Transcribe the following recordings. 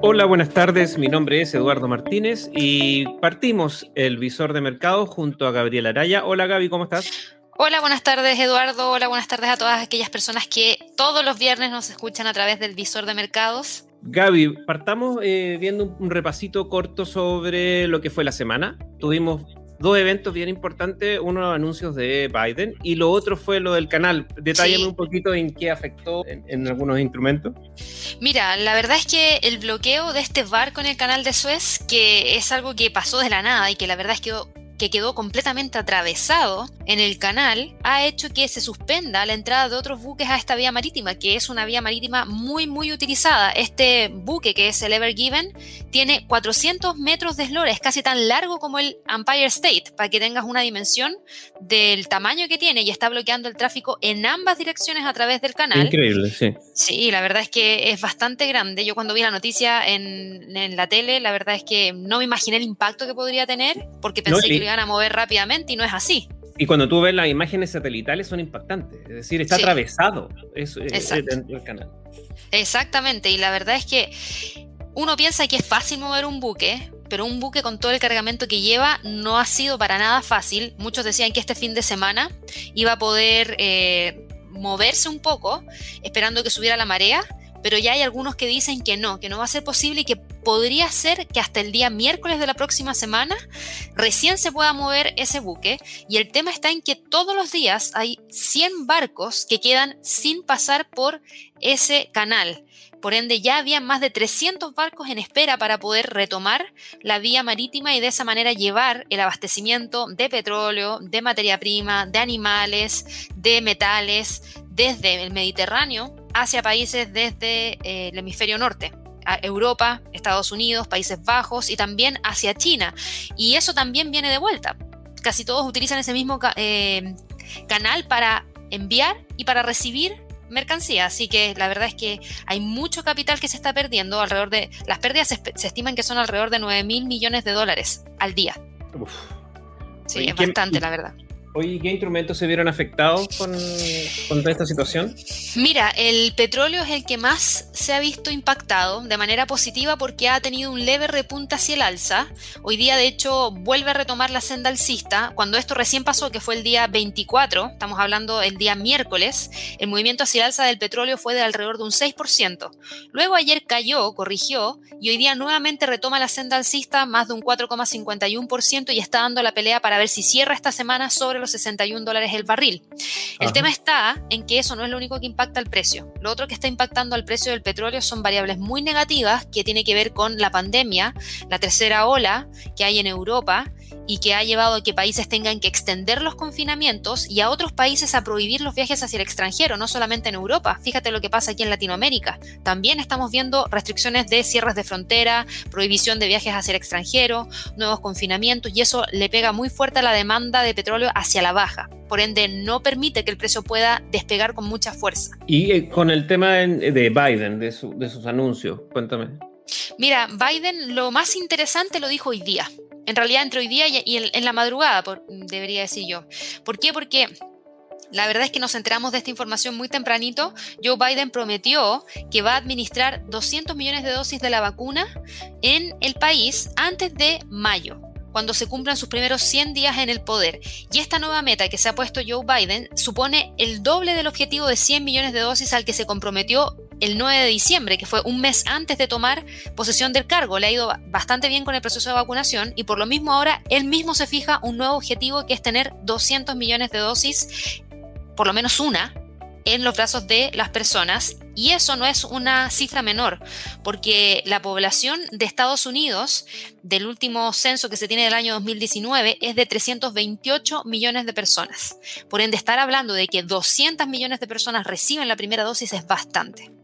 Hola, buenas tardes. Mi nombre es Eduardo Martínez y partimos el visor de mercado junto a Gabriela Araya. Hola Gaby, ¿cómo estás? Hola, buenas tardes Eduardo. Hola, buenas tardes a todas aquellas personas que todos los viernes nos escuchan a través del visor de mercados. Gaby, partamos eh, viendo un repasito corto sobre lo que fue la semana. Tuvimos dos eventos bien importantes, uno los anuncios de Biden y lo otro fue lo del canal. Detállame un poquito en qué afectó en, algunos instrumentos. Mira, la verdad es que el bloqueo de este barco en el canal de Suez, que es algo que pasó de la nada y que la verdad es que que quedó completamente atravesado en el canal ha hecho que se suspenda la entrada de otros buques a esta vía marítima, que es una vía marítima muy, muy utilizada. Este buque, que es el Ever Given, tiene 400 metros de eslora, es casi tan largo como el Empire State, para que tengas una dimensión del tamaño que tiene y está bloqueando el tráfico en ambas direcciones a través del canal. Increíble, sí. Sí, la verdad es que es bastante grande. Yo cuando vi la noticia en, en la tele, la verdad es que no me imaginé el impacto que podría tener, porque pensé que a mover rápidamente y no es así. Y cuando tú ves las imágenes satelitales son impactantes, es decir, está atravesado eh, del canal. Exactamente, y la verdad es que uno piensa que es fácil mover un buque, pero un buque con todo el cargamento que lleva no ha sido para nada fácil. Muchos decían que este fin de semana iba a poder eh, moverse un poco, esperando que subiera la marea, pero ya hay algunos que dicen que no, que no va a ser posible y que podría ser que hasta el día miércoles de la próxima semana recién se pueda mover ese buque. Y el tema está en que todos los días hay 100 barcos que quedan sin pasar por ese canal. Por ende, ya había más de 300 barcos en espera para poder retomar la vía marítima y de esa manera llevar el abastecimiento de petróleo, de materia prima, de animales, de metales, desde el Mediterráneo hacia países desde eh, el hemisferio norte. Europa, Estados Unidos, Países Bajos y también hacia China. Y eso también viene de vuelta. Casi todos utilizan ese mismo eh, canal para enviar y para recibir mercancía. Así que la verdad es que hay mucho capital que se está perdiendo. Alrededor de. Las pérdidas se, estiman que son alrededor de 9 mil millones de dólares al día. Sí, es bastante, la verdad. Oye, ¿qué instrumentos se vieron afectados con, con, esta situación? Mira, el petróleo es el que más se ha visto impactado de manera positiva porque ha tenido un leve repunte hacia el alza. Hoy día, de hecho, vuelve a retomar la senda alcista. Cuando esto recién pasó, que fue el día 24, estamos hablando el día miércoles, el movimiento hacia el alza del petróleo fue de alrededor de un 6%. Luego ayer cayó, corrigió, y hoy día nuevamente retoma la senda alcista más de un 4,51% y está dando la pelea para ver si cierra esta semana sobre los 61 dólares el barril. El tema está en que eso no es lo único que impacta el precio. Lo otro que está impactando al precio del petróleo son variables muy negativas que tiene que ver con la pandemia, la tercera ola que hay en Europa y que ha llevado a que países tengan que extender los confinamientos y a otros países a prohibir los viajes hacia el extranjero, no solamente en Europa. Fíjate lo que pasa aquí en Latinoamérica. También estamos viendo restricciones de cierres de frontera, prohibición de viajes hacia el extranjero, nuevos confinamientos y eso le pega muy fuerte a la demanda de petróleo hacia la baja. Por ende, no permite que el precio pueda despegar con mucha fuerza. Y eh, con el tema de Biden, de, sus anuncios, cuéntame. Mira, Biden lo más interesante lo dijo hoy día en realidad entre hoy día y, en, la madrugada, debería decir yo. ¿Por qué? Porque la verdad es que nos enteramos de esta información muy tempranito. Joe Biden prometió que va a administrar 200 millones de dosis de la vacuna en el país antes de mayo cuando se cumplan sus primeros 100 días en el poder. Y esta nueva meta que se ha puesto Joe Biden supone el doble del objetivo de 100 millones de dosis al que se comprometió el 9 de diciembre, que fue un mes antes de tomar posesión del cargo. Le ha ido bastante bien con el proceso de vacunación y por lo mismo ahora él mismo se fija un nuevo objetivo que es tener 200 millones de dosis, por lo menos una, en los brazos de las personas. Y eso no es una cifra menor, porque la población de Estados Unidos, del último censo que se tiene del año 2019, es de 328 millones de personas. Por ende, estar hablando de que 200 millones de personas reciben la primera dosis es bastante.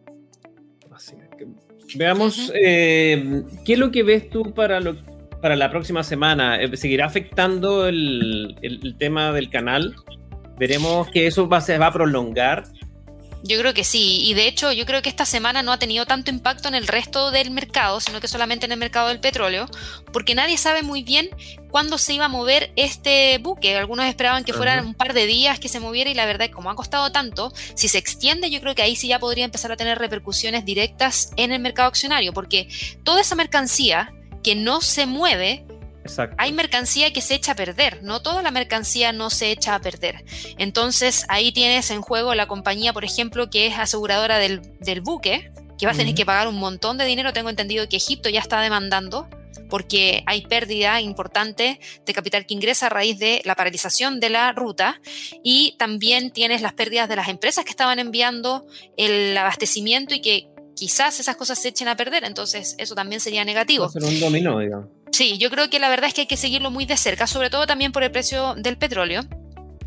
Veamos, eh, ¿qué es lo que ves tú para, lo, para la próxima semana? Eh, ¿Seguirá afectando el, tema del canal? ¿Veremos que eso va, se va a prolongar? Yo creo que sí, y de hecho yo creo que esta semana no ha tenido tanto impacto en el resto del mercado, sino que solamente en el mercado del petróleo, porque nadie sabe muy bien cuándo se iba a mover este buque. Algunos esperaban que fueran un par de días que se moviera y la verdad es como ha costado tanto, si se extiende yo creo que ahí sí ya podría empezar a tener repercusiones directas en el mercado accionario, porque toda esa mercancía que no se mueve hay mercancía que se echa a perder, no toda la mercancía no se echa a perder. Entonces ahí tienes en juego la compañía, por ejemplo, que es aseguradora del, buque, que va a tener que pagar un montón de dinero. Tengo entendido que Egipto ya está demandando porque hay pérdida importante de capital que ingresa a raíz de la paralización de la ruta y también tienes las pérdidas de las empresas que estaban enviando el abastecimiento y que quizás esas cosas se echen a perder, entonces eso también sería negativo. Va un dominó, digamos. Sí, yo creo que la verdad es que hay que seguirlo muy de cerca, sobre todo también por el precio del petróleo.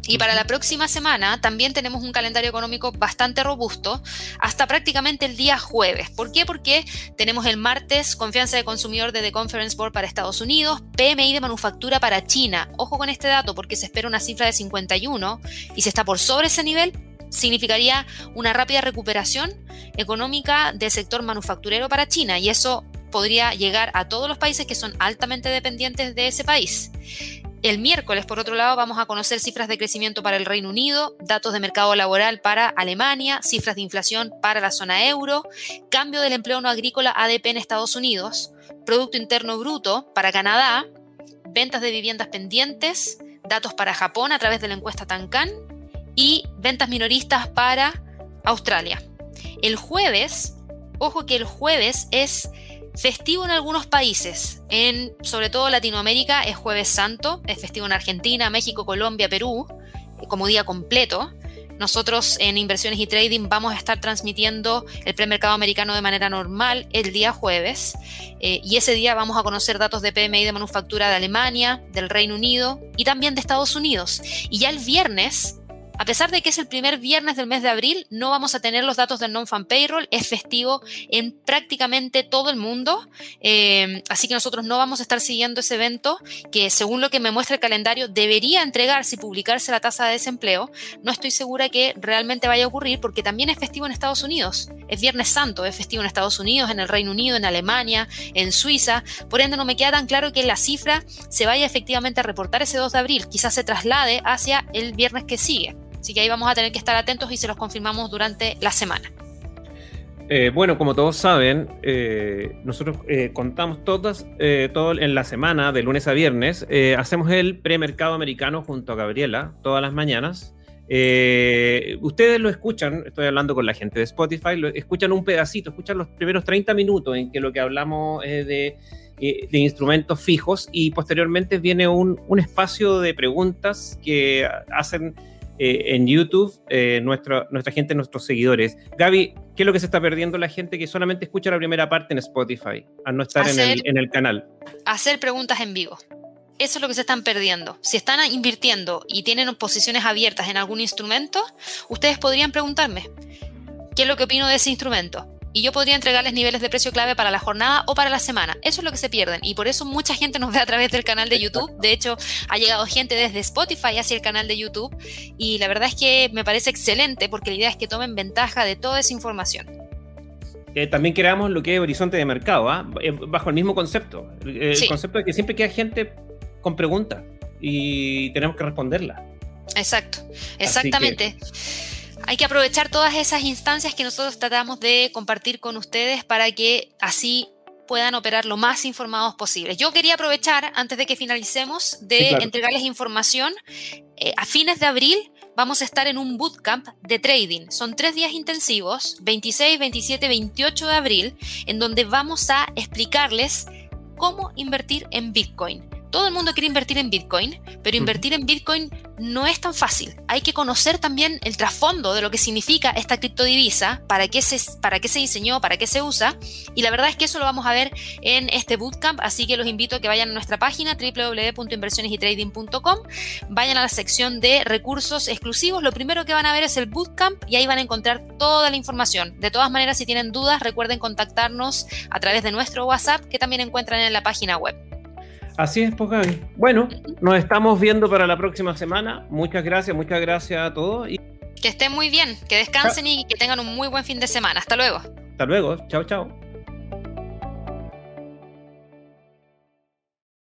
Y para la próxima semana también tenemos un calendario económico bastante robusto hasta prácticamente el día jueves. ¿Por qué? Porque tenemos el martes confianza de consumidor de The Conference Board para Estados Unidos, PMI de manufactura para China. Ojo con este dato porque se espera una cifra de 51 y si está por sobre ese nivel significaría una rápida recuperación económica del sector manufacturero para China y eso podría llegar a todos los países que son altamente dependientes de ese país. El miércoles, por otro lado, vamos a conocer cifras de crecimiento para el Reino Unido, datos de mercado laboral para Alemania, cifras de inflación para la zona euro, cambio del empleo no agrícola ADP en Estados Unidos, Producto Interno Bruto para Canadá, ventas de viviendas pendientes, datos para Japón a través de la encuesta Tancan y ventas minoristas para Australia. El jueves, ojo que el jueves es Festivo en algunos países, en sobre todo Latinoamérica es jueves santo, es festivo en Argentina, México, Colombia, Perú, como día completo. Nosotros en inversiones y trading vamos a estar transmitiendo el premercado americano de manera normal el día jueves eh, y ese día vamos a conocer datos de PMI de manufactura de Alemania, del Reino Unido y también de Estados Unidos. Y ya el viernes a pesar de que es el primer viernes del mes de abril, no vamos a tener los datos del non-fan payroll. Es festivo en prácticamente todo el mundo. Eh, así que nosotros no vamos a estar siguiendo ese evento que, según lo que me muestra el calendario, debería entregarse y publicarse la tasa de desempleo. No estoy segura que realmente vaya a ocurrir porque también es festivo en Estados Unidos. Es Viernes Santo, es festivo en Estados Unidos, en el Reino Unido, en Alemania, en Suiza. Por ende, no me queda tan claro que la cifra se vaya efectivamente a reportar ese 2 de abril. Quizás se traslade hacia el viernes que sigue. Así que ahí vamos a tener que estar atentos y se los confirmamos durante la semana. Eh, bueno, como todos saben, eh, nosotros eh, contamos todas, todo en la semana, de lunes a viernes, hacemos el premercado americano junto a Gabriela todas las mañanas. ustedes lo escuchan, estoy hablando con la gente de Spotify, lo, escuchan un pedacito, escuchan los primeros 30 minutos en que lo que hablamos es de, de instrumentos fijos y posteriormente viene un, un espacio de preguntas que hacen eh, en YouTube, eh, nuestra, nuestra gente, nuestros seguidores. Gaby, ¿qué es lo que se está perdiendo la gente que solamente escucha la primera parte en Spotify, al no estar en, el, en el canal? Hacer preguntas en vivo. Eso es lo que se están perdiendo. Si están invirtiendo y tienen posiciones abiertas en algún instrumento, ustedes podrían preguntarme, ¿qué es lo que opino de ese instrumento? Y yo podría entregarles niveles de precio clave para la jornada o para la semana. Eso es lo que se pierden y por eso mucha gente nos ve a través del canal de YouTube. De hecho, ha llegado gente desde Spotify hacia el canal de YouTube y la verdad es que me parece excelente porque la idea es que tomen ventaja de toda esa información. Eh, también creamos lo que es horizonte de mercado, ¿ah? eh, bajo el mismo concepto. El concepto de que siempre queda gente con preguntas y tenemos que responderla. Exacto, exactamente hay que aprovechar todas esas instancias que nosotros tratamos de compartir con ustedes para que así puedan operar lo más informados posible. Yo quería aprovechar, antes de que finalicemos, de entregarles información. Eh, a fines de abril vamos a estar en un bootcamp de trading. Son tres días intensivos, 26, 27, 28 de abril, en donde vamos a explicarles cómo invertir en Bitcoin. Todo el mundo quiere invertir en Bitcoin, pero invertir en Bitcoin no es tan fácil. Hay que conocer también el trasfondo de lo que significa esta criptodivisa, para qué, se, para qué se diseñó, para qué se usa. Y la verdad es que eso lo vamos a ver en este bootcamp, así que los invito a que vayan a nuestra página www.inversionesytrading.com, vayan a la sección de recursos exclusivos. Lo primero que van a ver es el bootcamp y ahí van a encontrar toda la información. De todas maneras, si tienen dudas, recuerden contactarnos a través de nuestro WhatsApp que también encuentran en la página web. Así es, pues Bueno, nos estamos viendo para la próxima semana. Muchas gracias, muchas gracias a todos. Y Que estén muy bien, que descansen y que tengan un muy buen fin de semana. Hasta luego. Hasta luego. Chao, chao.